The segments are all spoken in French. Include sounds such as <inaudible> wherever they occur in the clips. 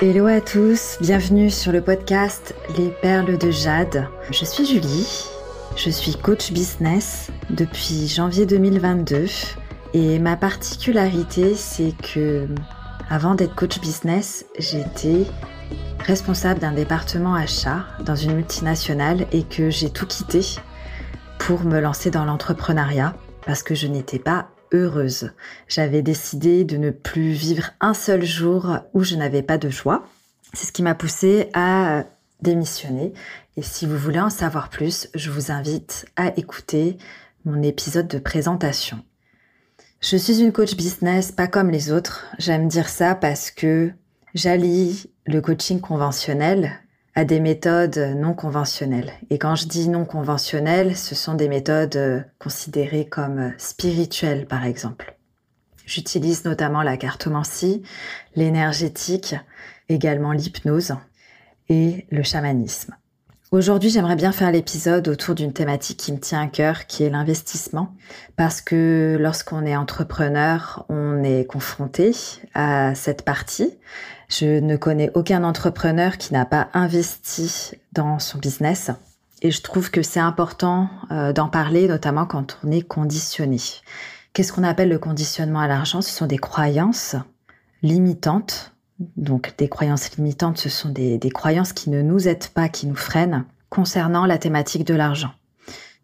Hello à tous, bienvenue sur le podcast Les perles de Jade. Je suis Julie, je suis coach business depuis janvier 2022 et ma particularité c'est que avant d'être coach business, j'étais responsable d'un département achat dans une multinationale et que j'ai tout quitté pour me lancer dans l'entrepreneuriat parce que je n'étais pas heureuse. J'avais décidé de ne plus vivre un seul jour où je n'avais pas de joie. C'est ce qui m'a poussé à démissionner. Et si vous voulez en savoir plus, je vous invite à écouter mon épisode de présentation. Je suis une coach business pas comme les autres. J'aime dire ça parce que j'allie le coaching conventionnel à des méthodes non conventionnelles. Et quand je dis non conventionnelles, ce sont des méthodes euh, considérées comme euh, spirituelles, par exemple. J'utilise notamment la cartomancie, l'énergétique, également l'hypnose et le chamanisme. Aujourd'hui, j'aimerais bien faire l'épisode autour d'une thématique qui me tient à cœur, qui est l'investissement, parce que lorsqu'on est entrepreneur, on est confronté à cette partie. Je ne connais aucun entrepreneur qui n'a pas investi dans son business. Et je trouve que c'est important euh, d'en parler, notamment quand on est conditionné. Qu'est-ce qu'on appelle le conditionnement à l'argent? Ce sont des croyances limitantes donc des croyances limitantes, ce sont des, croyances qui ne nous aident pas, qui nous freinent concernant la thématique de l'argent.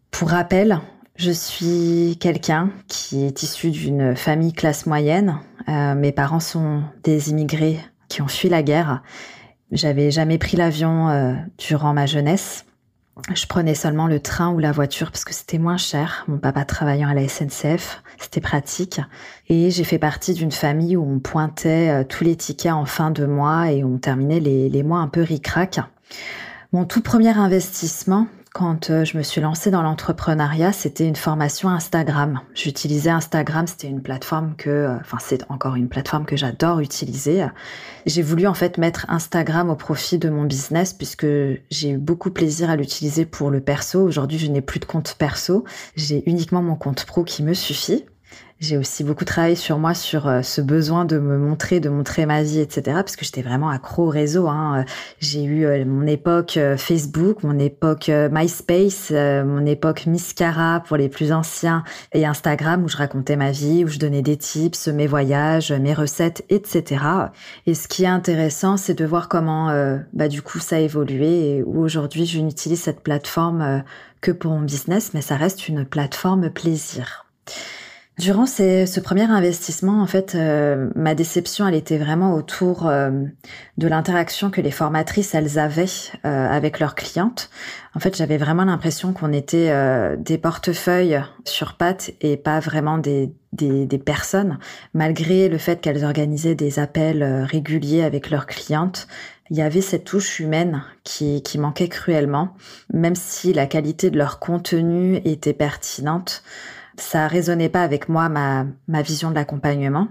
Pour rappel, je suis quelqu'un qui est issu d'une famille classe moyenne. Euh, mes parents sont des immigrés qui ont fui la guerre. J'avais jamais pris l'avion euh, durant ma jeunesse. Je prenais seulement le train ou la voiture parce que c'était moins cher. Mon papa travaillant à la SNCF, c'était pratique. Et j'ai fait partie d'une famille où on pointait euh, tous les tickets en fin de mois et on terminait les, les mois un peu ric-rac. Mon tout premier investissement, quand euh, je me suis lancée dans l'entrepreneuriat, c'était une formation Instagram. J'utilisais Instagram, c'était une plateforme que, euh, enfin c'est encore une plateforme que j'adore utiliser. J'ai voulu en fait mettre Instagram au profit de mon business puisque j'ai eu beaucoup plaisir à l'utiliser pour le perso. Aujourd'hui, je n'ai plus de compte perso, j'ai uniquement mon compte pro qui me suffit. J'ai aussi beaucoup travaillé sur moi, sur euh, ce besoin de me montrer, de montrer ma vie, etc. Parce que j'étais vraiment accro au réseau. Hein. J'ai eu euh, mon époque euh, Facebook, mon époque MySpace, mon époque Miscara pour les plus anciens et Instagram où je racontais ma vie, où je donnais des tips, mes voyages, mes recettes, etc. Et ce qui est intéressant, c'est de voir comment, bah, du coup, ça a évolué et où aujourd'hui, je n'utilise cette plateforme que pour mon business, mais ça reste une plateforme plaisir. Durant ce premier investissement, en fait, euh, ma déception, elle était vraiment autour euh, de l'interaction que les formatrices, elles avaient euh, avec leurs clientes. En fait, j'avais vraiment l'impression qu'on était des portefeuilles sur pattes et pas vraiment des, des, des personnes, malgré le fait qu'elles organisaient des appels réguliers avec leurs clientes. Il y avait cette touche humaine qui, qui manquait cruellement, même si la qualité de leur contenu était pertinente ça résonnait pas avec moi ma, ma vision de l'accompagnement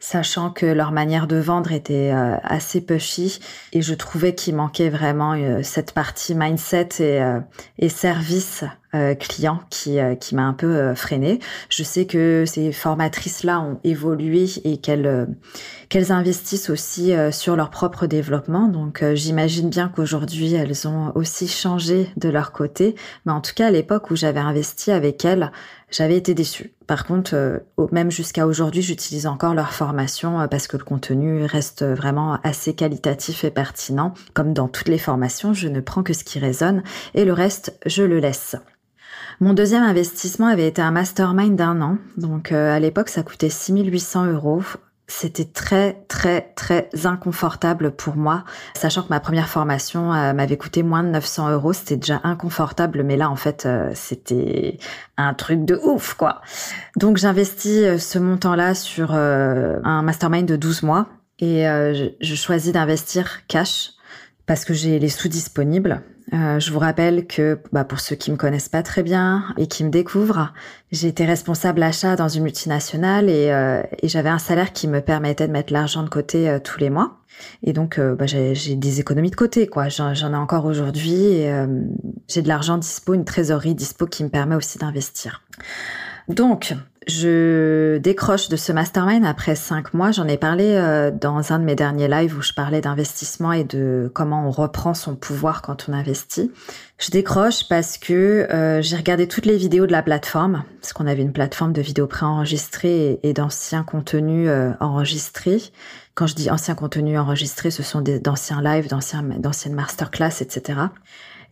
sachant que leur manière de vendre était euh, assez pushy et je trouvais qu'il manquait vraiment euh, cette partie mindset et, euh, et service client qui, qui m'a un peu freiné. Je sais que ces formatrices-là ont évolué et qu'elles qu'elles investissent aussi sur leur propre développement. Donc j'imagine bien qu'aujourd'hui elles ont aussi changé de leur côté. Mais en tout cas à l'époque où j'avais investi avec elles, j'avais été déçue. Par contre, euh, même jusqu'à aujourd'hui, j'utilise encore leur formation euh, parce que le contenu reste vraiment assez qualitatif et pertinent. Comme dans toutes les formations, je ne prends que ce qui résonne et le reste, je le laisse. Mon deuxième investissement avait été un mastermind d'un an. Donc euh, à l'époque, ça coûtait 6800 euros c'était très très très inconfortable pour moi, sachant que ma première formation euh, m'avait coûté moins de 900 euros. C'était déjà inconfortable, mais là en fait euh, c'était un truc de ouf quoi. Donc j'investis euh, ce montant-là sur un mastermind de 12 mois et je, je choisis d'investir cash parce que j'ai les sous disponibles. Euh, je vous rappelle que bah, pour ceux qui me connaissent pas très bien et qui me découvrent, j'ai été responsable achat dans une multinationale et, euh, et j'avais un salaire qui me permettait de mettre l'argent de côté euh, tous les mois. Et donc bah, j'ai des économies de côté, quoi. J'en ai encore aujourd'hui et j'ai de l'argent dispo, une trésorerie dispo qui me permet aussi d'investir. Donc je décroche de ce mastermind après cinq mois. J'en ai parlé euh, dans un de mes derniers lives où je parlais d'investissement et de comment on reprend son pouvoir quand on investit. Je décroche parce que euh, j'ai regardé toutes les vidéos de la plateforme, parce qu'on avait une plateforme de vidéos préenregistrées et, d'anciens contenus euh, enregistrés. Quand je dis anciens contenus enregistrés, ce sont d'anciens lives, d'anciennes masterclass, etc.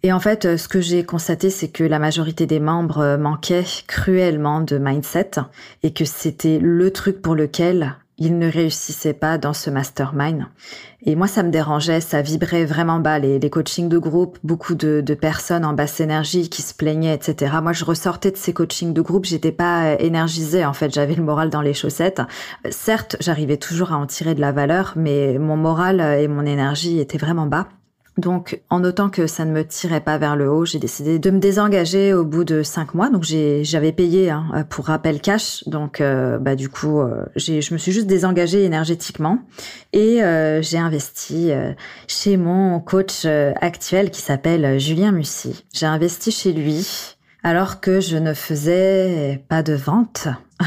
Et en fait, euh, ce que j'ai constaté, c'est que la majorité des membres euh, manquaient cruellement de mindset et que c'était le truc pour lequel ils ne réussissaient pas dans ce mastermind. Et moi, ça me dérangeait, ça vibrait vraiment bas, les, les coachings de groupe, beaucoup de, de, personnes en basse énergie qui se plaignaient, etc. Moi, je ressortais de ces coachings de groupe, j'étais pas euh, énergisée, en fait, j'avais le moral dans les chaussettes. Certes, j'arrivais toujours à en tirer de la valeur, mais mon moral et mon énergie étaient vraiment bas. Donc, en notant que ça ne me tirait pas vers le haut, j'ai décidé de me désengager au bout de cinq mois. Donc, j'avais payé hein, pour rappel cash. Donc, euh, bah, du coup, euh, je me suis juste désengagée énergétiquement et euh, j'ai investi chez mon coach actuel qui s'appelle Julien Mussy. J'ai investi chez lui alors que je ne faisais pas de vente. <laughs>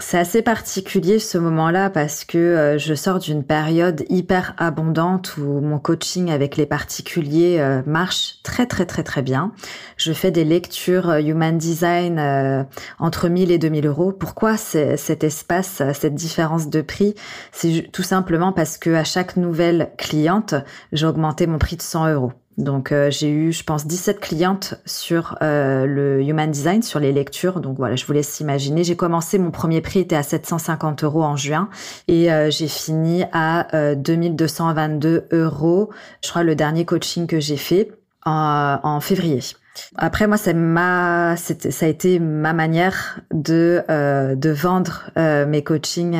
C'est assez particulier ce moment-là parce que euh, je sors d'une période hyper abondante où mon coaching avec les particuliers euh, marche très très très très bien. Je fais des lectures euh, Human Design entre 1000 et 2000 euros. Pourquoi cet espace, cette différence de prix? C'est tout simplement parce que à chaque nouvelle cliente, j'ai augmenté mon prix de 100 euros. Donc euh, j'ai eu, je pense, 17 clientes sur euh, le Human Design, sur les lectures. Donc voilà, je vous laisse imaginer. J'ai commencé, mon premier prix était à 750 euros en juin et euh, j'ai fini à 2222 euros. Je crois le dernier coaching que j'ai fait en, février. Après moi, c'est ma, ça a été ma manière de de vendre mes coachings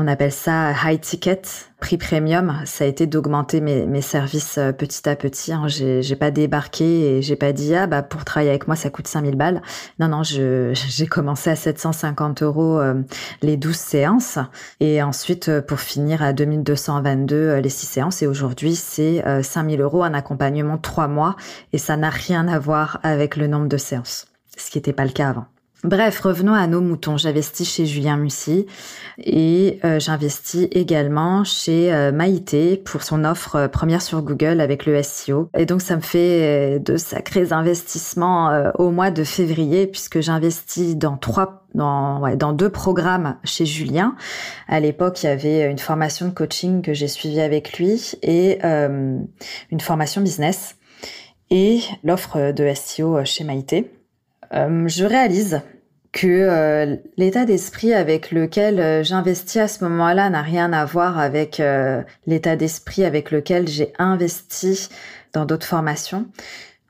on appelle ça high ticket, prix premium. Ça a été d'augmenter mes, services euh, petit à petit. Hein. J'ai, pas débarqué et j'ai pas dit ah bah pour travailler avec moi ça coûte 5000 balles. Non non, <laughs> j'ai commencé à 750 euros euh, les 12 séances et ensuite euh, pour finir à 2222 les 6 séances et aujourd'hui c'est 5000 euros un accompagnement de 3 mois et ça n'a rien à voir avec le nombre de séances, ce qui n'était pas le cas avant. Bref, revenons à nos moutons. J'investis chez Julien Mussy et euh, j'investis également chez euh, Maïté pour son offre euh, première sur Google avec le SEO. Et donc ça me fait de sacrés investissements au mois de février puisque j'investis dans trois dans, ouais, dans deux programmes chez Julien. À l'époque, il y avait une formation de coaching que j'ai suivie avec lui et une formation business et l'offre de SEO chez Maïté. Euh, je réalise que euh, l'état d'esprit avec lequel euh, j'investis à ce moment-là n'a rien à voir avec l'état d'esprit avec lequel j'ai investi dans d'autres formations.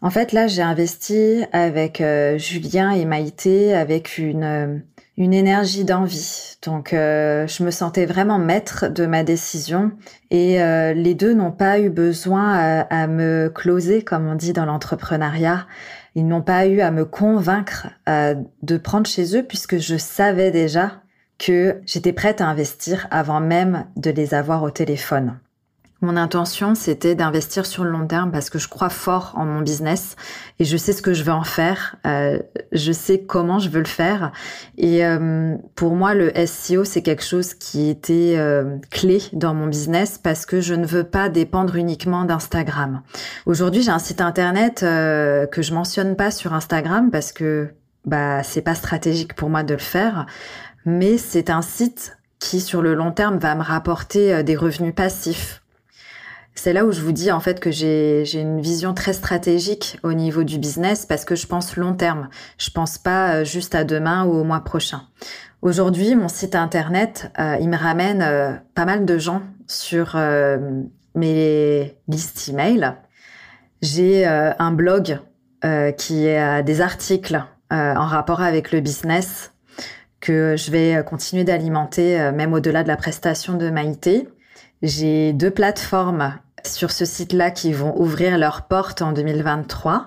En fait, là, j'ai investi avec Julien et Maïté avec une une énergie d'envie. Donc, je me sentais vraiment maître de ma décision et les deux n'ont pas eu besoin à, à me closer, comme on dit dans l'entrepreneuriat. Ils n'ont pas eu à me convaincre euh, de prendre chez eux puisque je savais déjà que j'étais prête à investir avant même de les avoir au téléphone. Mon intention, c'était d'investir sur le long terme parce que je crois fort en mon business et je sais ce que je veux en faire. Euh, je sais comment je veux le faire. Et euh, pour moi, le SEO, c'est quelque chose qui était euh, clé dans mon business parce que je ne veux pas dépendre uniquement d'Instagram. Aujourd'hui, j'ai un site internet que je mentionne pas sur Instagram parce que bah c'est pas stratégique pour moi de le faire, mais c'est un site qui sur le long terme va me rapporter des revenus passifs c'est là où je vous dis en fait que j'ai une vision très stratégique au niveau du business parce que je pense long terme. Je pense pas euh, juste à demain ou au mois prochain. Aujourd'hui, mon site internet, euh, il me ramène euh, pas mal de gens sur mes listes email. J'ai un blog qui a des articles en rapport avec le business que je vais continuer d'alimenter même au-delà de la prestation de Maïté. J'ai deux plateformes sur ce site-là qui vont ouvrir leurs portes en 2023.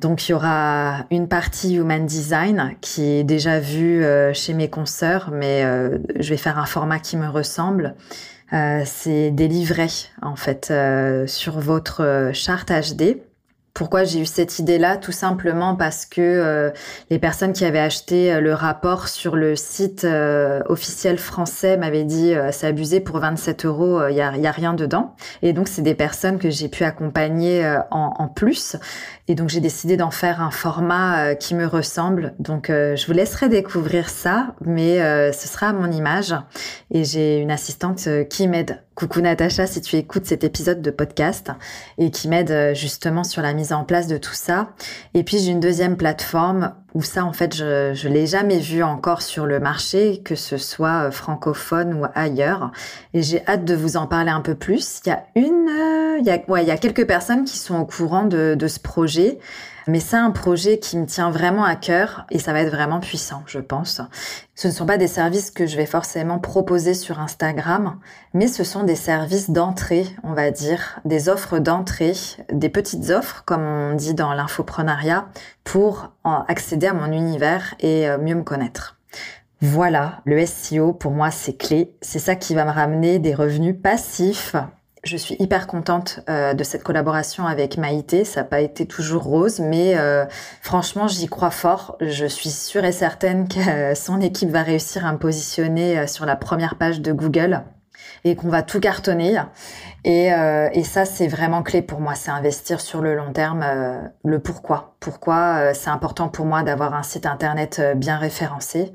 Donc il y aura une partie Human Design qui est déjà vue euh, chez mes consoeurs, mais euh, je vais faire un format qui me ressemble. Euh, c'est des livrets en fait sur votre charte HD Pourquoi j'ai eu cette idée-là Tout simplement parce que euh, les personnes qui avaient acheté euh, le rapport sur le site euh, officiel français m'avaient dit c'est abusé pour 27 euros, il y a, y a, rien dedans. Et donc c'est des personnes que j'ai pu accompagner en, en, plus. Et donc j'ai décidé d'en faire un format qui me ressemble. Donc je vous laisserai découvrir ça, mais ce sera à mon image. Et j'ai une assistante qui m'aide Coucou Natacha, si tu écoutes cet épisode de podcast et qui m'aide euh, justement sur la mise en place de tout ça. Et puis j'ai une deuxième plateforme où ça en fait je je l'ai jamais vu encore sur le marché, que ce soit euh, francophone ou ailleurs. Et j'ai hâte de vous en parler un peu plus. Il y a une, euh, il y a ouais, il y a quelques personnes qui sont au courant de de ce projet. Mais c'est un projet qui me tient vraiment à cœur et ça va être vraiment puissant, je pense. Ce ne sont pas des services que je vais forcément proposer sur Instagram, mais ce sont des services d'entrée, on va dire, des offres d'entrée, des petites offres, comme on dit dans l'infoprenariat, pour accéder à mon univers et euh, mieux me connaître. Voilà, le SEO pour moi c'est clé, c'est ça qui va me ramener des revenus passifs je suis hyper contente euh, de cette collaboration avec Maïté. Ça n'a pas été toujours rose, mais euh, franchement, j'y crois fort. Je suis sûre et certaine que son équipe va réussir à me positionner euh, sur la première page de Google et qu'on va tout cartonner. Et, et ça, c'est vraiment clé pour moi. C'est investir sur le long terme. le pourquoi. Pourquoi c'est important pour moi d'avoir un site internet bien référencé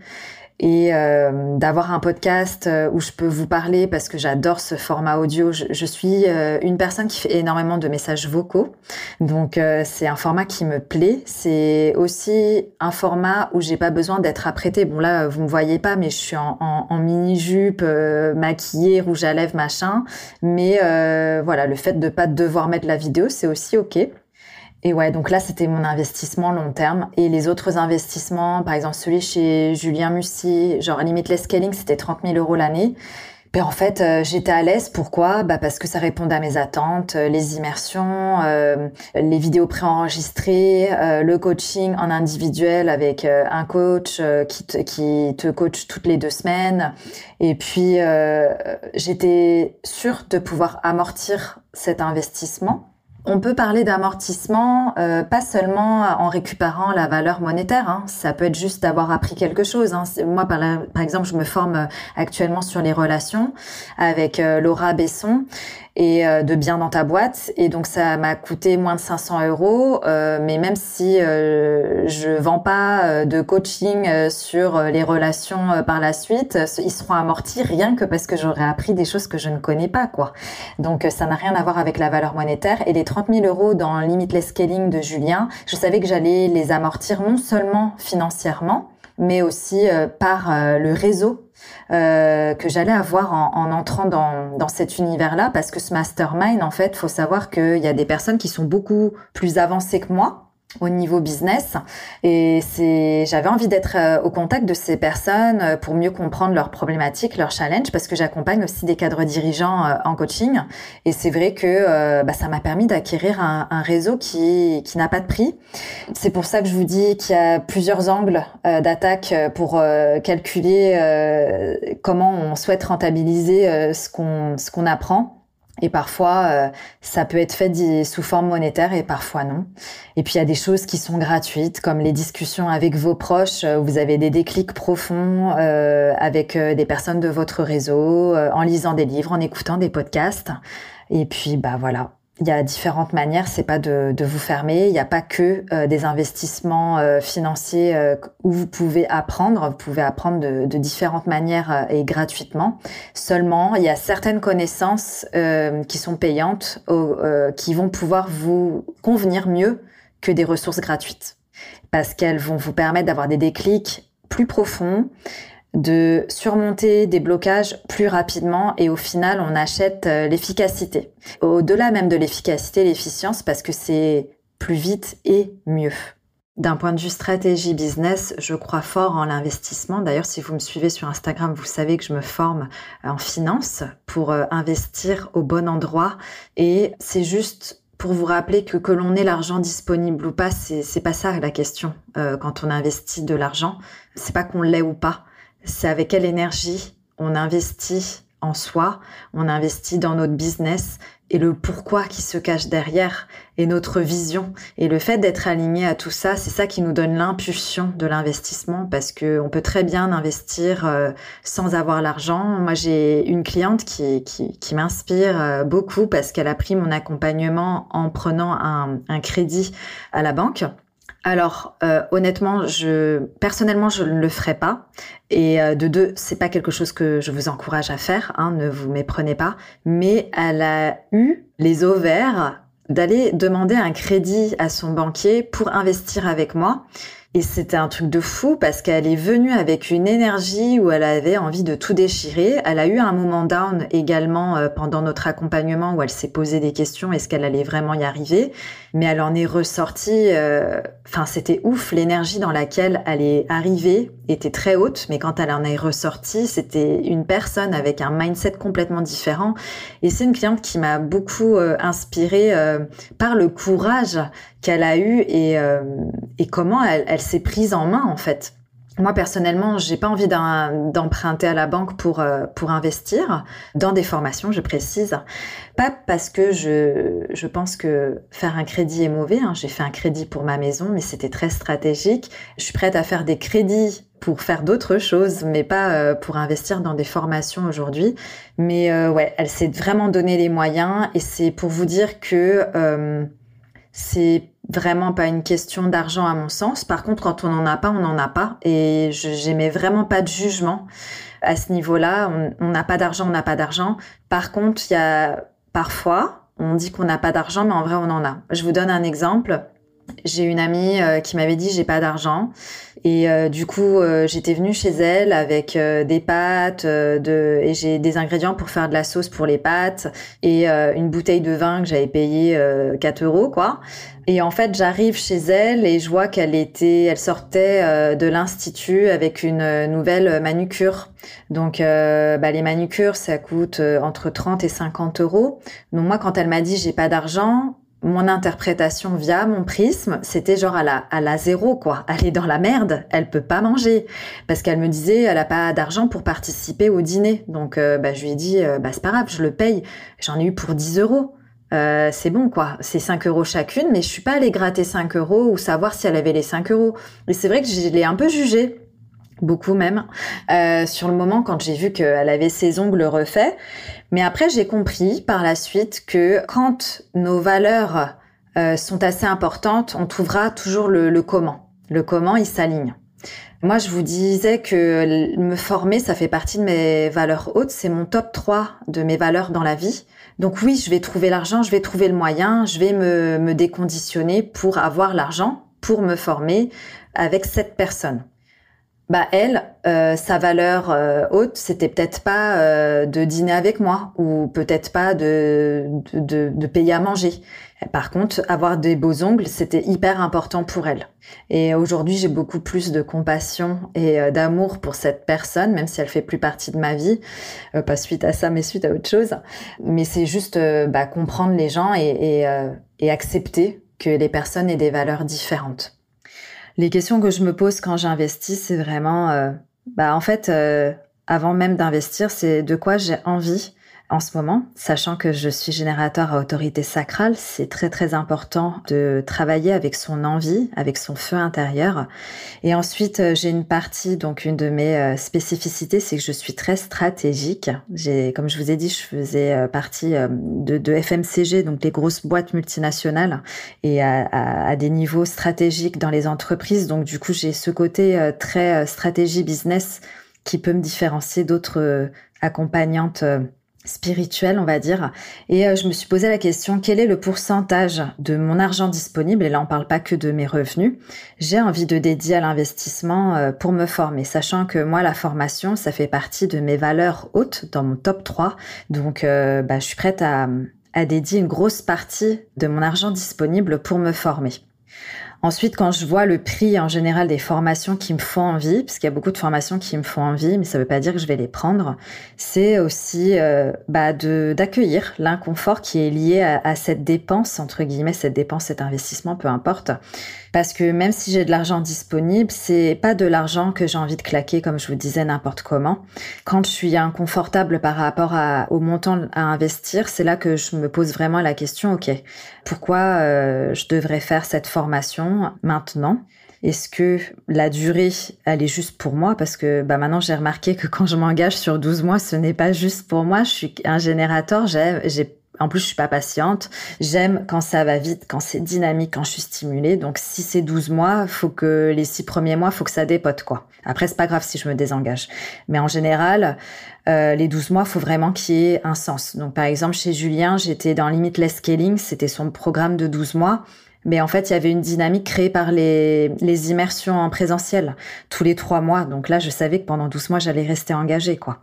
et euh, d'avoir un podcast euh, où je peux vous parler parce que j'adore ce format audio. Je, suis euh, une personne qui fait énormément de messages vocaux, donc c'est un format qui me plaît. C'est aussi un format où j'ai pas besoin d'être apprêtée. Bon là, vous me voyez pas, mais je suis en, en, mini jupe, maquillée, rouge à lèvres, machin. Mais voilà, le fait de pas devoir mettre la vidéo, c'est aussi ok. Et ouais, donc là, c'était mon investissement long terme. Et les autres investissements, par exemple celui chez Julien Mussy, genre Limitless Scaling, c'était 30 000 euros l'année. Ben en fait, euh, j'étais à l'aise. Pourquoi? Bah Parce que ça répondait à mes attentes, euh, les immersions, euh, les vidéos préenregistrées, le coaching en individuel avec un coach qui, te, qui te coach toutes les deux semaines. Et puis, j'étais sûre de pouvoir amortir cet investissement on peut parler d'amortissement euh, pas seulement en récupérant la valeur monétaire. Hein. Ça peut être juste d'avoir appris quelque chose. Hein. Moi, par, exemple, je me forme euh, actuellement sur les relations avec euh, Laura Besson et euh, de bien dans ta boîte. Et donc ça m'a coûté moins de 500 euros. Euh, mais même si euh, je vends pas de coaching sur les relations par la suite, ils seront amortis rien que parce que j'aurais appris des choses que je ne connais pas, quoi. Donc ça n'a rien à voir avec la valeur monétaire. Et les 30 000 euros dans Limitless Scaling de Julien, je savais que j'allais les amortir non seulement financièrement, mais aussi par le réseau euh, que j'allais avoir en, en entrant dans, dans cet univers-là, parce que ce mastermind, en fait, faut savoir qu'il y a des personnes qui sont beaucoup plus avancées que moi, au niveau business. Et c'est j'avais envie d'être euh, au contact de ces personnes euh, pour mieux comprendre leurs problématiques, leurs challenges parce que j'accompagne aussi des cadres dirigeants euh, en coaching. Et c'est vrai que bah, ça m'a permis d'acquérir un, un, réseau qui qui n'a pas de prix. C'est pour ça que je vous dis qu'il y a plusieurs angles d'attaque pour calculer comment on souhaite rentabiliser ce qu'on ce qu'on apprend et parfois, euh, ça peut être fait sous forme monétaire et parfois non. Et puis, il y a des choses qui sont gratuites, comme les discussions avec vos proches. Où vous avez des déclics profonds euh, avec euh, des personnes de votre réseau, en lisant des livres, en écoutant des podcasts. Et puis, bah voilà, il y a différentes manières, c'est pas de, de, vous fermer. Il n'y a pas que euh, des investissements euh, financiers euh, où vous pouvez apprendre. Vous pouvez apprendre de, de différentes manières et gratuitement. Seulement, il y a certaines connaissances qui sont payantes, qui vont pouvoir vous convenir mieux que des ressources gratuites, parce qu'elles vont vous permettre d'avoir des déclics plus profonds, de surmonter des blocages plus rapidement et au final on achète euh, l'efficacité. Au-delà même de l'efficacité, l'efficience parce que c'est plus vite et mieux. D'un point de vue stratégie business, je crois fort en l'investissement. D'ailleurs, si vous me suivez sur Instagram, vous savez que je me forme en finance pour euh, investir au bon endroit. Et c'est juste pour vous rappeler que que l'on ait l'argent disponible ou pas, c'est pas ça la question euh, quand on investit de l'argent. C'est pas qu'on l'ait ou pas c'est avec quelle énergie on investit en soi, on investit dans notre business et le pourquoi qui se cache derrière et notre vision. Et le fait d'être aligné à tout ça, c'est ça qui nous donne l'impulsion de l'investissement parce que on peut très bien investir euh, sans avoir l'argent. Moi, j'ai une cliente qui, qui, qui m'inspire euh, beaucoup parce qu'elle a pris mon accompagnement en prenant un, un crédit à la banque alors euh, honnêtement, je personnellement je ne le ferai pas. Et euh, de deux, c'est pas quelque chose que je vous encourage à faire. Hein, ne vous méprenez pas. Mais elle a eu les ovaires d'aller demander un crédit à son banquier pour investir avec moi. Et c'était un truc de fou parce qu'elle est venue avec une énergie où elle avait envie de tout déchirer. Elle a eu un moment down également euh, pendant notre accompagnement où elle s'est posé des questions est-ce qu'elle allait vraiment y arriver? Mais elle en est ressortie. Euh, enfin, c'était ouf l'énergie dans laquelle elle est arrivée était très haute, mais quand elle en est ressortie, c'était une personne avec un mindset complètement différent. Et c'est une cliente qui m'a beaucoup euh, inspirée par le courage qu'elle a eu et, euh, et comment elle s'est prise en main en fait. Moi personnellement, j'ai pas envie d'emprunter à la banque pour euh, pour investir dans des formations, je précise. Pas parce que je je pense que faire un crédit est mauvais. Hein. J'ai fait un crédit pour ma maison, mais c'était très stratégique. Je suis prête à faire des crédits pour faire d'autres choses, mais pas euh, pour investir dans des formations aujourd'hui. Mais ouais, elle s'est vraiment donné les moyens et c'est pour vous dire que c'est vraiment pas une question d'argent à mon sens. Par contre, quand on n'en a pas, on n'en a pas. Et j'aimais vraiment pas de jugement à ce niveau-là. On n'a pas d'argent, on n'a pas d'argent. Par contre, il y a parfois, on dit qu'on n'a pas d'argent, mais en vrai, on en a. Je vous donne un exemple. J'ai une amie euh, qui m'avait dit j'ai pas d'argent. Et euh, du coup euh, j'étais venue chez elle avec des pâtes de et j'ai des ingrédients pour faire de la sauce pour les pâtes et une bouteille de vin que j'avais payé 4 euros quoi. Et en fait j'arrive chez elle et je vois qu'elle était elle sortait de l'institut avec une nouvelle manucure. Donc bah, les manucures ça coûte entre 30 et 50 euros. Donc moi quand elle m'a dit j'ai pas d'argent mon interprétation via mon prisme, c'était genre à la, à la zéro, quoi. Elle est dans la merde, elle peut pas manger. Parce qu'elle me disait, elle a pas d'argent pour participer au dîner. Donc, euh, bah, je lui ai dit, euh, bah, c'est pas grave, je le paye. J'en ai eu pour 10 euros. Euh, c'est bon, quoi. C'est 5 euros chacune, mais je suis pas allée gratter 5 euros ou savoir si elle avait les 5 euros. Et c'est vrai que je l'ai un peu jugée beaucoup même, euh, sur le moment quand j'ai vu qu'elle avait ses ongles refaits. Mais après, j'ai compris par la suite que quand nos valeurs euh, sont assez importantes, on trouvera toujours le, le comment. Le comment, il s'aligne. Moi, je vous disais que me former, ça fait partie de mes valeurs hautes. C'est mon top 3 de mes valeurs dans la vie. Donc oui, je vais trouver l'argent, je vais trouver le moyen, je vais me, me déconditionner pour avoir l'argent, pour me former avec cette personne bah elle, euh, sa valeur euh, haute, c'était peut-être pas euh, de dîner avec moi ou peut-être pas de, de, de, payer à manger. Par contre, avoir des beaux ongles, c'était hyper important pour elle. Et aujourd'hui, j'ai beaucoup plus de compassion et d'amour pour cette personne, même si elle fait plus partie de ma vie, pas suite à ça, mais suite à autre chose. Mais c'est juste bah, comprendre les gens et, et, et accepter que les personnes aient des valeurs différentes. Les questions que je me pose quand j'investis, c'est vraiment, euh, bah en fait, euh, avant même d'investir, c'est de quoi j'ai envie en ce moment, sachant que je suis générateur à autorité sacrale, c'est très très important de travailler avec son envie, avec son feu intérieur. Et ensuite, euh, j'ai une partie, donc une de mes euh, spécificités, c'est que je suis très stratégique. J'ai, comme je vous ai dit, je faisais euh, partie de, FMCG, donc les grosses boîtes multinationales, et à, des niveaux stratégiques dans les entreprises. Donc du coup, j'ai ce côté très stratégie business qui peut me différencier d'autres accompagnantes spirituel, on va dire. Et euh, je me suis posé la question, quel est le pourcentage de mon argent disponible, et là on parle pas que de mes revenus, j'ai envie de dédier à l'investissement euh, pour me former, sachant que moi la formation, ça fait partie de mes valeurs hautes dans mon top 3. Donc euh, bah, je suis prête à, à dédier une grosse partie de mon argent disponible pour me former. Ensuite, quand je vois le prix en général des formations qui me font envie, parce qu'il y a beaucoup de formations qui me font envie, mais ça ne veut pas dire que je vais les prendre, c'est aussi euh, bah, d'accueillir l'inconfort qui est lié à, cette dépense entre guillemets, cette dépense, cet investissement, peu importe. Parce que même si j'ai de l'argent disponible, c'est pas de l'argent que j'ai envie de claquer, comme je vous disais, n'importe comment. Quand je suis inconfortable par rapport à, au montant à investir, c'est là que je me pose vraiment la question, ok, pourquoi euh, je devrais faire cette formation maintenant? Est-ce que la durée, elle est juste pour moi? Parce que bah, maintenant, j'ai remarqué que quand je m'engage sur 12 mois, ce n'est pas juste pour moi. Je suis un générateur, j'ai en plus, je suis pas patiente. J'aime quand ça va vite, quand c'est dynamique, quand je suis stimulée. Donc, si c'est 12 mois, faut que les six premiers mois, faut que ça dépote, quoi. Après, c'est pas grave si je me désengage. Mais en général, euh, les 12 mois, faut vraiment qu'il y ait un sens. Donc, par exemple, chez Julien, j'étais dans Limitless Scaling. C'était son programme de 12 mois. Mais en fait, il y avait une dynamique créée par les, les immersions en présentiel tous les trois mois. Donc là, je savais que pendant 12 mois, j'allais rester engagée, quoi.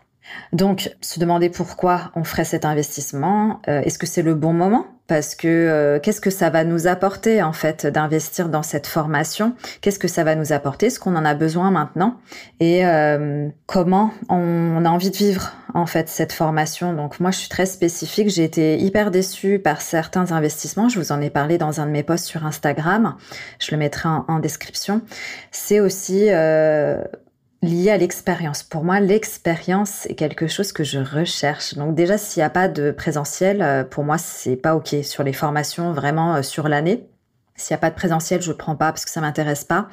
Donc, se demander pourquoi on ferait cet investissement, euh, est-ce que c'est le bon moment? Parce que euh, qu'est-ce que ça va nous apporter en fait d'investir dans cette formation? Qu'est-ce que ça va nous apporter? Est-ce qu'on en a besoin maintenant? Et euh, comment on, a envie de vivre en fait cette formation? Donc moi, je suis très spécifique. J'ai été hyper déçue par certains investissements. Je vous en ai parlé dans un de mes posts sur Instagram. Je le mettrai en, en description. C'est aussi lié à l'expérience. Pour moi, l'expérience est quelque chose que je recherche. Donc déjà, s'il n'y a pas de présentiel, euh, pour moi, c'est pas OK. Sur les formations, vraiment euh, sur l'année, s'il n'y a pas de présentiel, je ne prends pas parce que ça m'intéresse pas.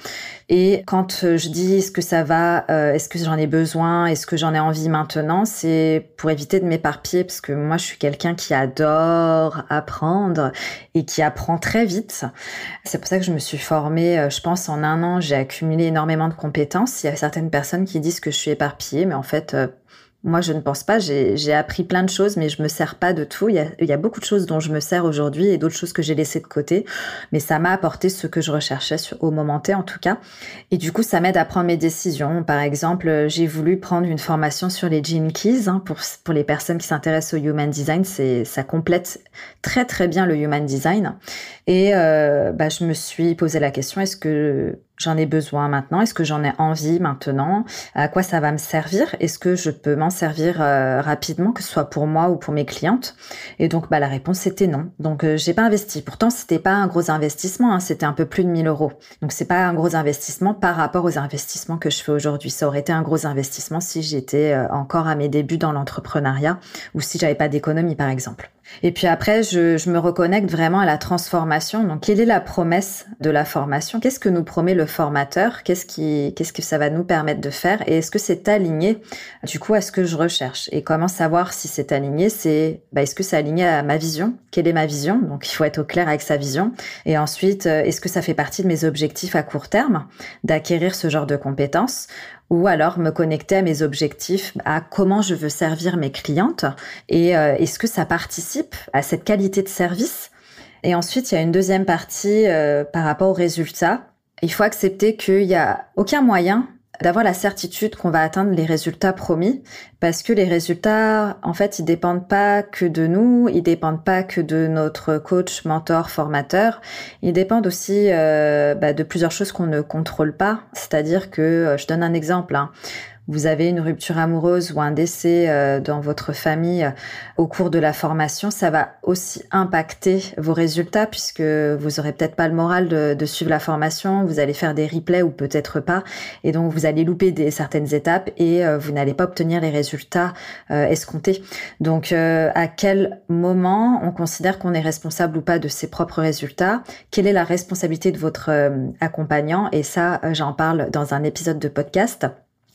Et quand euh, je dis est-ce que ça va, euh, est-ce que j'en ai besoin, est-ce que j'en ai envie maintenant, c'est pour éviter de m'éparpiller parce que moi je suis quelqu'un qui adore apprendre et qui apprend très vite. C'est pour ça que je me suis formée, euh, je pense en un an, j'ai accumulé énormément de compétences. Il y a certaines personnes qui disent que je suis éparpillée, mais en fait moi, je ne pense pas. J'ai appris plein de choses, mais je me sers pas de tout. Il y a, il y a beaucoup de choses dont je me sers aujourd'hui et d'autres choses que j'ai laissées de côté. Mais ça m'a apporté ce que je recherchais au moment T, en tout cas. Et du coup, ça m'aide à prendre mes décisions. Par exemple, j'ai voulu prendre une formation sur les Gene Keys hein, pour, pour les personnes qui s'intéressent au Human Design. C'est, ça complète très très bien le Human Design. Et euh, bah, je me suis posé la question est-ce que j'en ai besoin maintenant? Est-ce que j'en ai envie maintenant? À quoi ça va me servir? Est-ce que je peux m'en servir euh, rapidement, que ce soit pour moi ou pour mes clientes? Et donc, bah, la réponse était non. Donc, euh, j'ai pas investi. Pourtant, c'était pas un gros investissement. Hein, c'était un peu plus de 1000 euros. Donc, c'est pas un gros investissement par rapport aux investissements que je fais aujourd'hui. Ça aurait été un gros investissement si j'étais euh, encore à mes débuts dans l'entrepreneuriat ou si j'avais pas d'économie, par exemple. Et puis après, je, me reconnecte vraiment à la transformation. Donc, quelle est la promesse de la formation? Qu'est-ce que nous promet le formateur? Qu'est-ce qui, qu'est-ce que ça va nous permettre de faire? Et est-ce que c'est aligné du coup à ce que je recherche? Et comment savoir si c'est aligné? C'est, bah, est-ce que c'est aligné à ma vision? Quelle est ma vision? Donc, il faut être au clair avec sa vision. Et ensuite, euh, est-ce que ça fait partie de mes objectifs à court terme d'acquérir ce genre de compétences? Ou alors me connecter à mes objectifs, à comment je veux servir mes clientes et euh, est-ce que ça participe à cette qualité de service? Et ensuite, il y a une deuxième partie euh, par rapport aux résultats. Il faut accepter qu'il n'y a aucun moyen d'avoir la certitude qu'on va atteindre les résultats promis parce que les résultats en fait ils dépendent pas que de nous ils dépendent pas que de notre coach mentor formateur. Ils dépendent aussi euh, bah, de plusieurs choses qu'on ne contrôle pas. C'est-à-dire que euh, je donne un exemple hein vous avez une rupture amoureuse ou un décès euh, dans votre famille euh, au cours de la formation, ça va aussi impacter vos résultats puisque vous aurez peut-être pas le moral de, suivre la formation, vous allez faire des replays ou peut-être pas, et donc vous allez louper des, certaines étapes et euh, vous n'allez pas obtenir les résultats escomptés. Donc à quel moment on considère qu'on est responsable ou pas de ses propres résultats? Quelle est la responsabilité de votre accompagnant? Et ça, j'en parle dans un épisode de podcast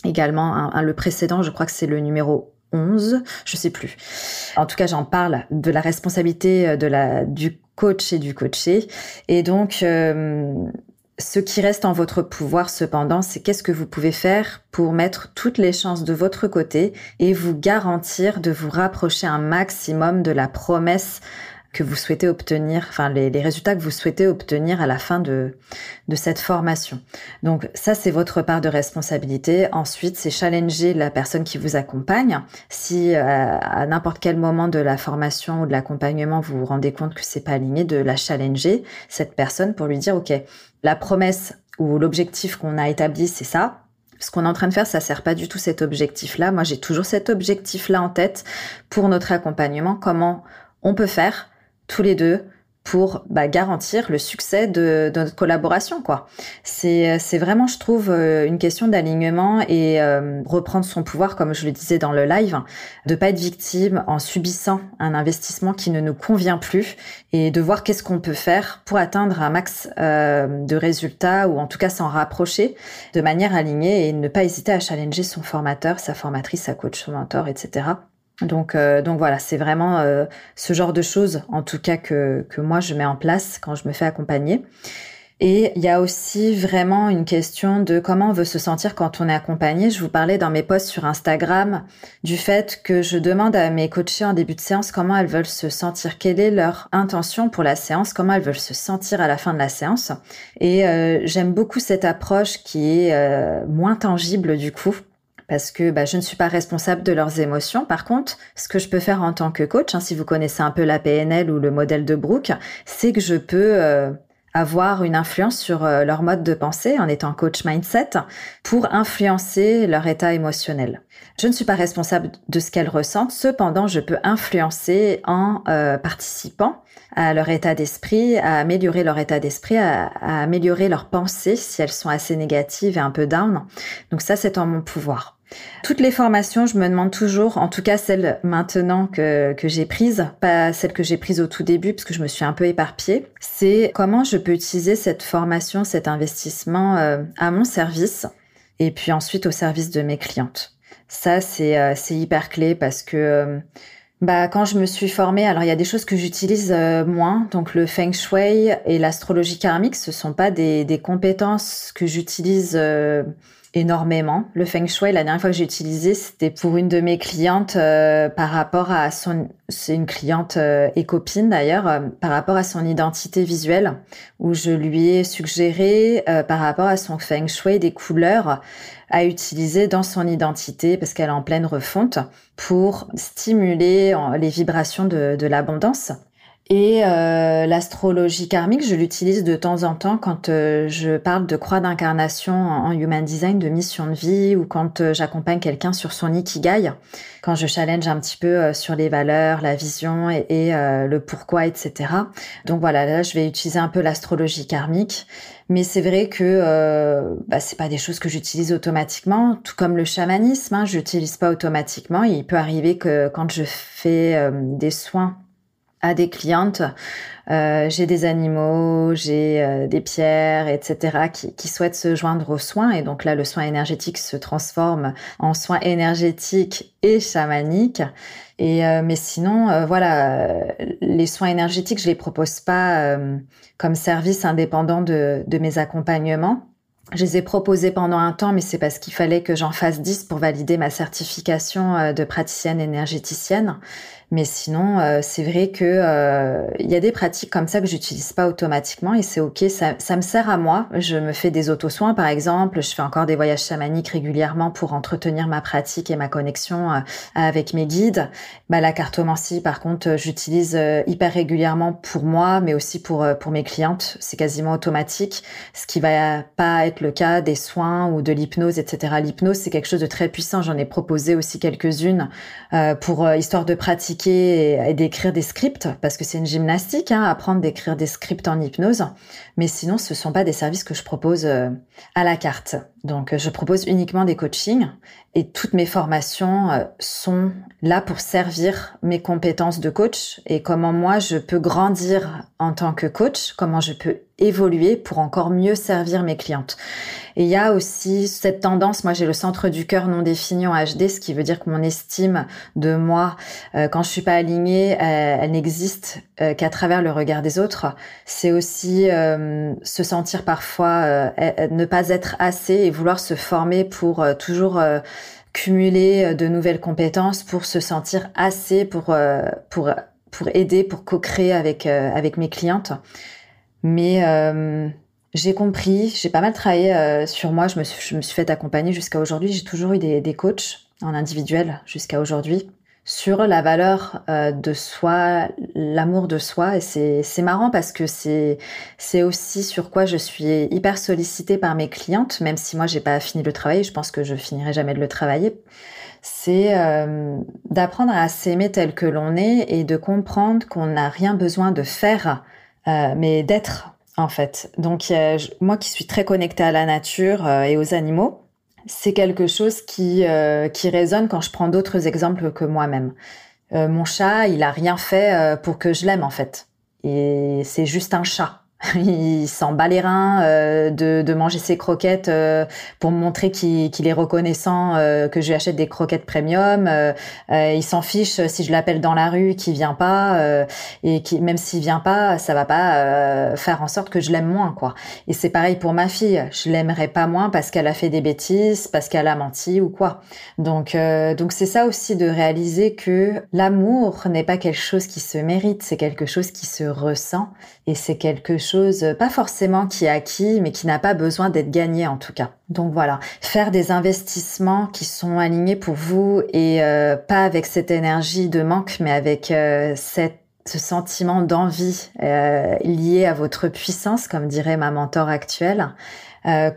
également le précédent, je crois que c'est le numéro 11, je sais plus. En tout cas, j'en parle de la responsabilité euh, de la du coach et du coaché. Et donc, euh, ce qui reste en votre pouvoir, cependant, c'est qu'est-ce que vous pouvez faire pour mettre toutes les chances de votre côté et vous garantir de vous rapprocher un maximum de la promesse que vous souhaitez obtenir, enfin les, résultats que vous souhaitez obtenir à la fin de, de cette formation. Donc ça, c'est votre part de responsabilité. Ensuite, c'est challenger la personne qui vous accompagne. Si euh, à n'importe quel moment de la formation ou de l'accompagnement, vous vous rendez compte que c'est pas aligné, de la challenger, cette personne, pour lui dire, OK, la promesse ou l'objectif qu'on a établi, c'est ça. Ce qu'on est en train de faire, ça sert pas du tout cet objectif-là. Moi, j'ai toujours cet objectif-là en tête pour notre accompagnement. Comment on peut faire tous les deux pour bah, garantir le succès de, notre collaboration quoi. C'est vraiment je trouve euh, une question d'alignement et euh, reprendre son pouvoir comme je le disais dans le live, de pas être victime en subissant un investissement qui ne nous convient plus et de voir qu'est-ce qu'on peut faire pour atteindre un max euh, de résultats ou en tout cas s'en rapprocher de manière alignée et ne pas hésiter à challenger son formateur, sa formatrice, sa coach, son mentor, etc. Donc, euh, donc voilà, c'est vraiment euh, ce genre de choses, en tout cas que, que moi je mets en place quand je me fais accompagner. Et il y a aussi vraiment une question de comment on veut se sentir quand on est accompagné. Je vous parlais dans mes posts sur Instagram du fait que je demande à mes coachés en début de séance comment elles veulent se sentir, quelle est leur intention pour la séance, comment elles veulent se sentir à la fin de la séance. Et euh, j'aime beaucoup cette approche qui est moins tangible du coup parce que bah, je ne suis pas responsable de leurs émotions. Par contre, ce que je peux faire en tant que coach, hein, si vous connaissez un peu la PNL ou le modèle de Brooke, c'est que je peux euh, avoir une influence sur euh, leur mode de pensée en étant coach mindset pour influencer leur état émotionnel. Je ne suis pas responsable de ce qu'elles ressentent, cependant je peux influencer en euh, participant à leur état d'esprit, à améliorer leur état d'esprit, à, à améliorer leurs pensées si elles sont assez négatives et un peu down. Donc ça c'est en mon pouvoir. Toutes les formations, je me demande toujours, en tout cas celles maintenant que, que j'ai prises, pas celles que j'ai prises au tout début parce que je me suis un peu éparpillée, c'est comment je peux utiliser cette formation, cet investissement euh, à mon service et puis ensuite au service de mes clientes. Ça, c'est euh, hyper clé parce que euh, bah quand je me suis formée, alors il y a des choses que j'utilise moins, donc le feng shui et l'astrologie karmique, ce sont pas des, des compétences que j'utilise énormément. Le feng shui, la dernière fois que j'ai utilisé, c'était pour une de mes clientes euh, par rapport à son, c'est une cliente euh, et copine d'ailleurs, euh, par rapport à son identité visuelle, où je lui ai suggéré par rapport à son feng shui des couleurs à utiliser dans son identité parce qu'elle est en pleine refonte pour stimuler les vibrations de, de l'abondance. Et euh, l'astrologie karmique, je l'utilise de temps en temps quand euh, je parle de croix d'incarnation en, human design, de mission de vie, ou quand euh, j'accompagne quelqu'un sur son ikigai, quand je challenge un petit peu sur les valeurs, la vision et, le pourquoi, etc. Donc voilà, là je vais utiliser un peu l'astrologie karmique, mais c'est vrai que bah, c'est pas des choses que j'utilise automatiquement, tout comme le chamanisme, hein, je n'utilise pas automatiquement. Il peut arriver que quand je fais des soins à des clientes. Euh, j'ai des animaux, j'ai euh, des pierres, etc., qui, qui, souhaitent se joindre aux soins. Et donc là, le soin énergétique se transforme en soin énergétique et chamanique. Et euh, mais sinon, voilà, les soins énergétiques, je les propose pas comme service indépendant de, de mes accompagnements. Je les ai proposés pendant un temps, mais c'est parce qu'il fallait que j'en fasse 10 pour valider ma certification de praticienne énergéticienne. Mais sinon, euh, c'est vrai que euh, il y a des pratiques comme ça que j'utilise pas automatiquement et c'est ok. Ça, ça, me sert à moi. Je me fais des auto-soins, par exemple. Je fais encore des voyages chamaniques régulièrement pour entretenir ma pratique et ma connexion euh, avec mes guides. Bah, la cartomancie, par contre, j'utilise hyper régulièrement pour moi, mais aussi pour pour mes clientes. C'est quasiment automatique, ce qui va pas être le cas des soins ou de l'hypnose, etc. L'hypnose, c'est quelque chose de très puissant. J'en ai proposé aussi quelques-unes pour histoire de pratiquer et, d'écrire des scripts parce que c'est une gymnastique, hein, apprendre d'écrire des scripts en hypnose. Mais sinon, ce sont pas des services que je propose euh, à la carte. Donc, je propose uniquement des coachings et toutes mes formations euh, sont là pour servir mes compétences de coach et comment moi je peux grandir en tant que coach, comment je peux évoluer pour encore mieux servir mes clientes. Et il y a aussi cette tendance, moi j'ai le centre du cœur non défini en HD, ce qui veut dire que mon estime de moi, euh, quand je suis pas alignée, elle n'existe qu'à travers le regard des autres. C'est aussi se sentir parfois ne pas être assez vouloir se former pour euh, toujours euh, cumuler euh, de nouvelles compétences, pour se sentir assez, pour, pour pour aider, pour co-créer avec avec mes clientes. Mais j'ai compris, j'ai pas mal travaillé euh, sur moi, je me suis, je me suis fait accompagner jusqu'à aujourd'hui. J'ai toujours eu des, des coachs en individuel jusqu'à aujourd'hui sur la valeur euh, de soi, l'amour de soi. Et c'est, marrant parce que c'est, c'est aussi sur quoi je suis hyper sollicitée par mes clientes, même si moi j'ai pas fini le travail, je pense que je finirai jamais de le travailler. C'est euh, d'apprendre à s'aimer tel que l'on est et de comprendre qu'on n'a rien besoin de faire, mais d'être en fait. Donc moi qui suis très connectée à la nature euh, et aux animaux, c'est quelque chose qui euh, qui résonne quand je prends d'autres exemples que moi-même. Euh, mon chat, il a rien fait pour que je l'aime en fait. Et c'est juste un chat. <laughs> il s'en bat les reins euh, de, de, manger ses croquettes euh, pour montrer qu'il est reconnaissant euh, que je lui achète des croquettes premium. il s'en fiche si je l'appelle dans la rue, qu'il vient pas et même s'il vient pas, ça va pas faire en sorte que je l'aime moins quoi. Et c'est pareil pour ma fille, je l'aimerais pas moins parce qu'elle a fait des bêtises, parce qu'elle a menti ou quoi. Donc donc c'est ça aussi de réaliser que l'amour n'est pas quelque chose qui se mérite, c'est quelque chose qui se ressent et c'est quelque chose pas forcément qui est acquis, mais qui n'a pas besoin d'être gagné en tout cas. Donc voilà, faire des investissements qui sont alignés pour vous et euh, pas avec cette énergie de manque, mais avec euh, cette ce sentiment d'envie euh, lié à votre puissance, comme dirait ma mentor actuelle.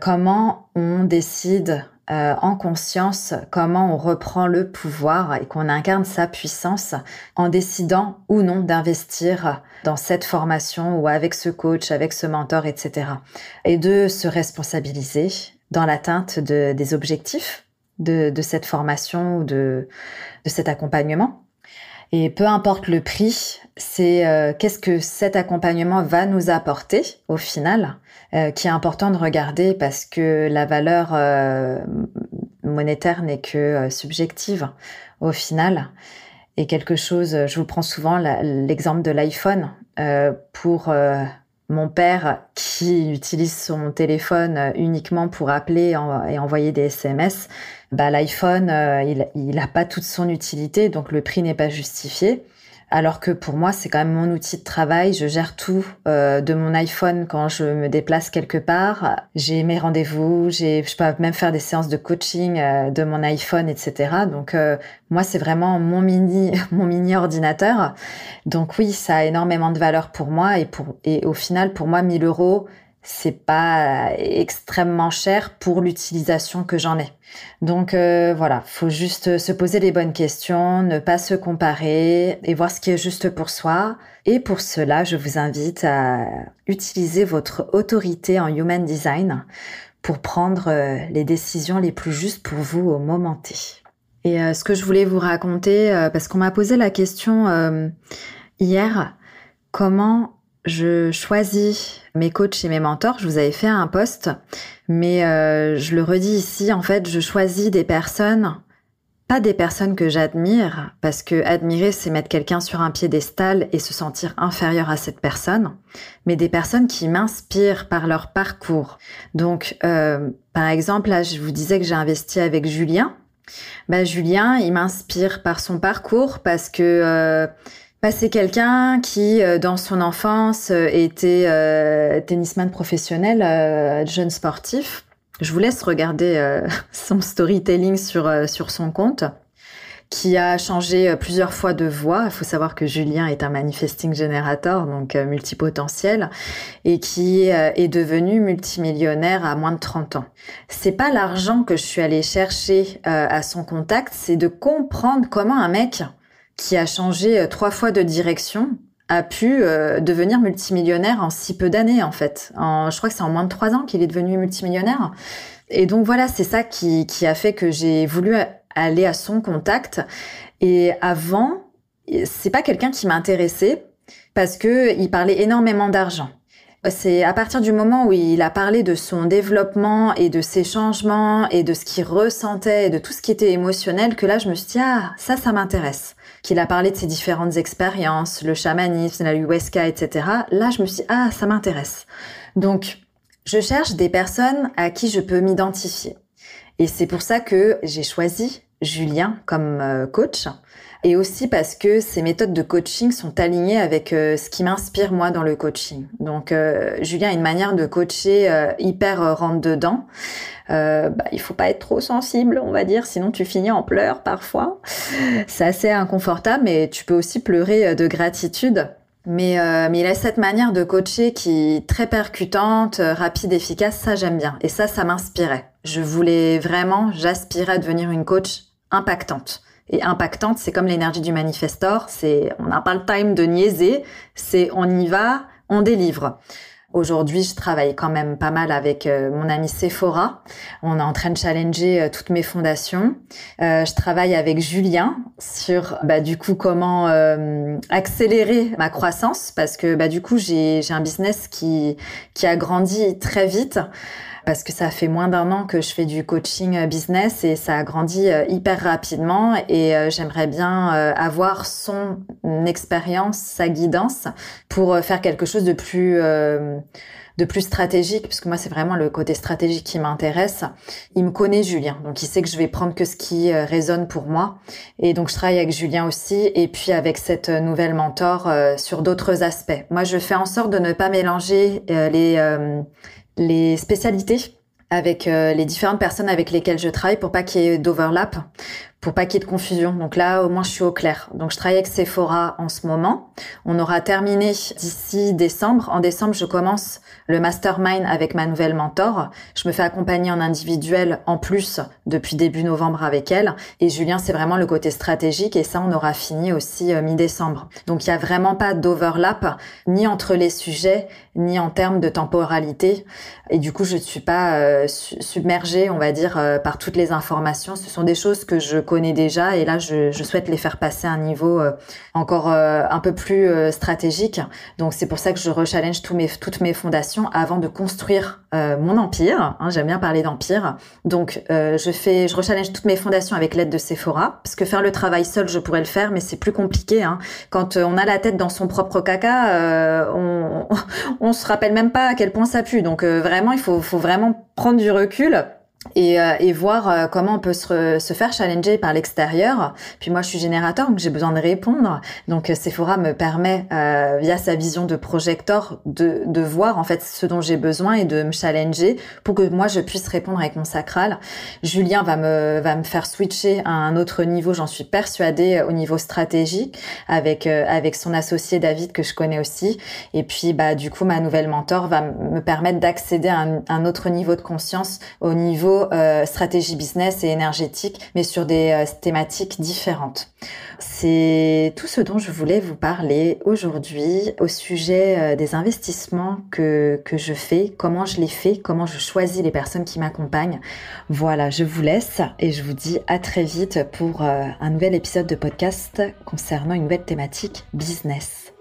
comment on décide euh, en conscience comment on reprend le pouvoir et qu'on incarne sa puissance en décidant ou non d'investir dans cette formation ou avec ce coach, avec ce mentor, etc. Et de se responsabiliser dans l'atteinte de, des objectifs de, de, cette formation ou de, de cet accompagnement. Et peu importe le prix, c'est euh, qu'est-ce que cet accompagnement va nous apporter au final euh, qui est important de regarder parce que la valeur euh, monétaire n'est que euh, subjective au final. Et quelque chose, je vous prends souvent l'exemple de l'iPhone pour mon père qui utilise son téléphone uniquement pour appeler et envoyer des SMS. Bah, l'iPhone, il n'a pas toute son utilité, donc le prix n'est pas justifié. Alors que pour moi, c'est quand même mon outil de travail. Je gère tout euh, de mon iPhone quand je me déplace quelque part. J'ai mes rendez-vous, j'ai, je peux même faire des séances de coaching euh, de mon iPhone, etc. Donc euh, moi, c'est vraiment mon mini, <laughs> mon mini ordinateur. Donc oui, ça a énormément de valeur pour moi et pour et au final, pour moi, 1000 euros, c'est pas extrêmement cher pour l'utilisation que j'en ai. Donc euh, voilà, faut juste se poser les bonnes questions, ne pas se comparer et voir ce qui est juste pour soi. Et pour cela, je vous invite à utiliser votre autorité en human design pour prendre euh, les décisions les plus justes pour vous au moment T. Et euh, ce que je voulais vous raconter, parce qu'on m'a posé la question hier, comment je choisis mes coachs et mes mentors. Je vous avais fait un post, mais euh, je le redis ici. En fait, je choisis des personnes, pas des personnes que j'admire, parce que admirer, c'est mettre quelqu'un sur un piédestal et se sentir inférieur à cette personne, mais des personnes qui m'inspirent par leur parcours. Donc, euh, par exemple, là, je vous disais que j'ai investi avec Julien. Bah, Julien, il m'inspire par son parcours parce que euh, bah, c'est quelqu'un qui, euh, dans son enfance, euh, était euh, tennisman professionnel, jeune sportif. Je vous laisse regarder <laughs> son storytelling sur, sur son compte, qui a changé plusieurs fois de voix. Il faut savoir que Julien est un manifesting generator, donc multipotentiel, et qui est devenu multimillionnaire à moins de 30 ans. C'est pas l'argent que je suis allée chercher à son contact, c'est de comprendre comment un mec qui a changé euh, trois fois de direction, a pu euh, devenir multimillionnaire en si peu d'années en fait. Je crois que c'est en moins de trois ans qu'il est devenu multimillionnaire. Et donc voilà, c'est ça qui, qui a fait que j'ai voulu aller à son contact. Et avant, c'est pas quelqu'un qui m'intéressait parce que il parlait énormément d'argent. C'est à partir du moment où il a parlé de son développement et de ses changements et de ce qu'il ressentait et de tout ce qui était émotionnel que là je me suis dit ah ça ça m'intéresse qu'il a parlé de ses différentes expériences, le chamanisme, la ayahuasca, etc. Là, je me suis dit, ah, ça m'intéresse. Donc, je cherche des personnes à qui je peux m'identifier. Et c'est pour ça que j'ai choisi Julien comme euh, coach et aussi parce que ces méthodes de coaching sont alignées avec euh, ce qui m'inspire moi dans le coaching. Donc euh, Julien a une manière de coacher euh, hyper rentre dedans. Bah, il faut pas être trop sensible, on va dire, sinon tu finis en pleurs parfois. C'est assez inconfortable, mais tu peux aussi pleurer de gratitude. Mais, mais il a cette manière de coacher qui est très percutante, rapide, efficace, ça j'aime bien. Et ça, ça m'inspirait. Je voulais vraiment, j'aspirais à devenir une coach impactante et impactante. C'est comme l'énergie du manifestor. C'est, on n'a pas le time de niaiser. C'est, on y va, on délivre. Aujourd'hui, je travaille quand même pas mal avec euh, mon ami Sephora. On est en train de challenger euh, toutes mes fondations. Euh, je travaille avec Julien sur bah, du coup comment accélérer ma croissance parce que bah, du coup j'ai un business qui qui a grandi très vite parce que ça fait moins d'un an que je fais du coaching euh, business et ça a grandi euh, hyper rapidement et euh, j'aimerais bien avoir son expérience, sa guidance pour faire quelque chose de plus de plus stratégique, puisque moi c'est vraiment le côté stratégique qui m'intéresse. Il me connaît Julien, donc il sait que je vais prendre que ce qui résonne pour moi. Et donc je travaille avec Julien aussi, et puis avec cette nouvelle mentor sur d'autres aspects. Moi je fais en sorte de ne pas mélanger les les spécialités avec euh, les différentes personnes avec lesquelles je travaille pour pas qu'il y ait d'overlap, pour pas qu'il y ait de confusion. Donc là, au moins, je suis au clair. Donc, je travaille avec Sephora en ce moment. On aura terminé d'ici décembre. En décembre, je commence le mastermind avec ma nouvelle mentor. Je me fais accompagner en individuel en plus depuis début novembre avec elle. Et Julien, c'est vraiment le côté stratégique. Et ça, on aura fini aussi euh, mi-décembre. Donc, il y a vraiment pas d'overlap ni entre les sujets, ni en termes de temporalité. Et du coup, je ne suis pas euh, submergée, on va dire, euh, par toutes les informations. Ce sont des choses que je déjà. Et là, je, souhaite les faire passer à un niveau encore un peu plus stratégique. Donc, c'est pour ça que je rechallenge toutes mes fondations avant de construire euh, mon empire. Hein, J'aime bien parler d'empire. Donc, euh, je fais, je rechallenge toutes mes fondations avec l'aide de Sephora, parce que faire le travail seul, je pourrais le faire, mais c'est plus compliqué. Hein. Quand euh, on a la tête dans son propre caca, euh, on, <laughs> se rappelle même pas à quel point ça pue. Donc, vraiment, il faut vraiment prendre du recul et, euh, et, voir euh, comment on peut se, se faire challenger par l'extérieur. Puis moi, je suis générateur, donc j'ai besoin de répondre. Donc euh, Sephora me permet, euh, via sa vision de projecteur, de, de voir en fait ce dont j'ai besoin et de me challenger pour que moi je puisse répondre avec mon sacral. Julien va me va me faire switcher à un autre niveau, j'en suis persuadée, au niveau stratégique, avec avec son associé David que je connais aussi. Et puis bah du coup, ma nouvelle mentor va me permettre d'accéder à un, un autre niveau de conscience, au niveau euh, stratégie business et énergétique, mais sur des euh, thématiques différentes. C'est tout ce dont je voulais vous parler aujourd'hui au sujet euh, des investissements que, que je fais, comment je les fais, comment je choisis les personnes qui m'accompagnent. Voilà, je vous laisse et je vous dis à très vite pour un nouvel épisode de podcast concernant une nouvelle thématique business.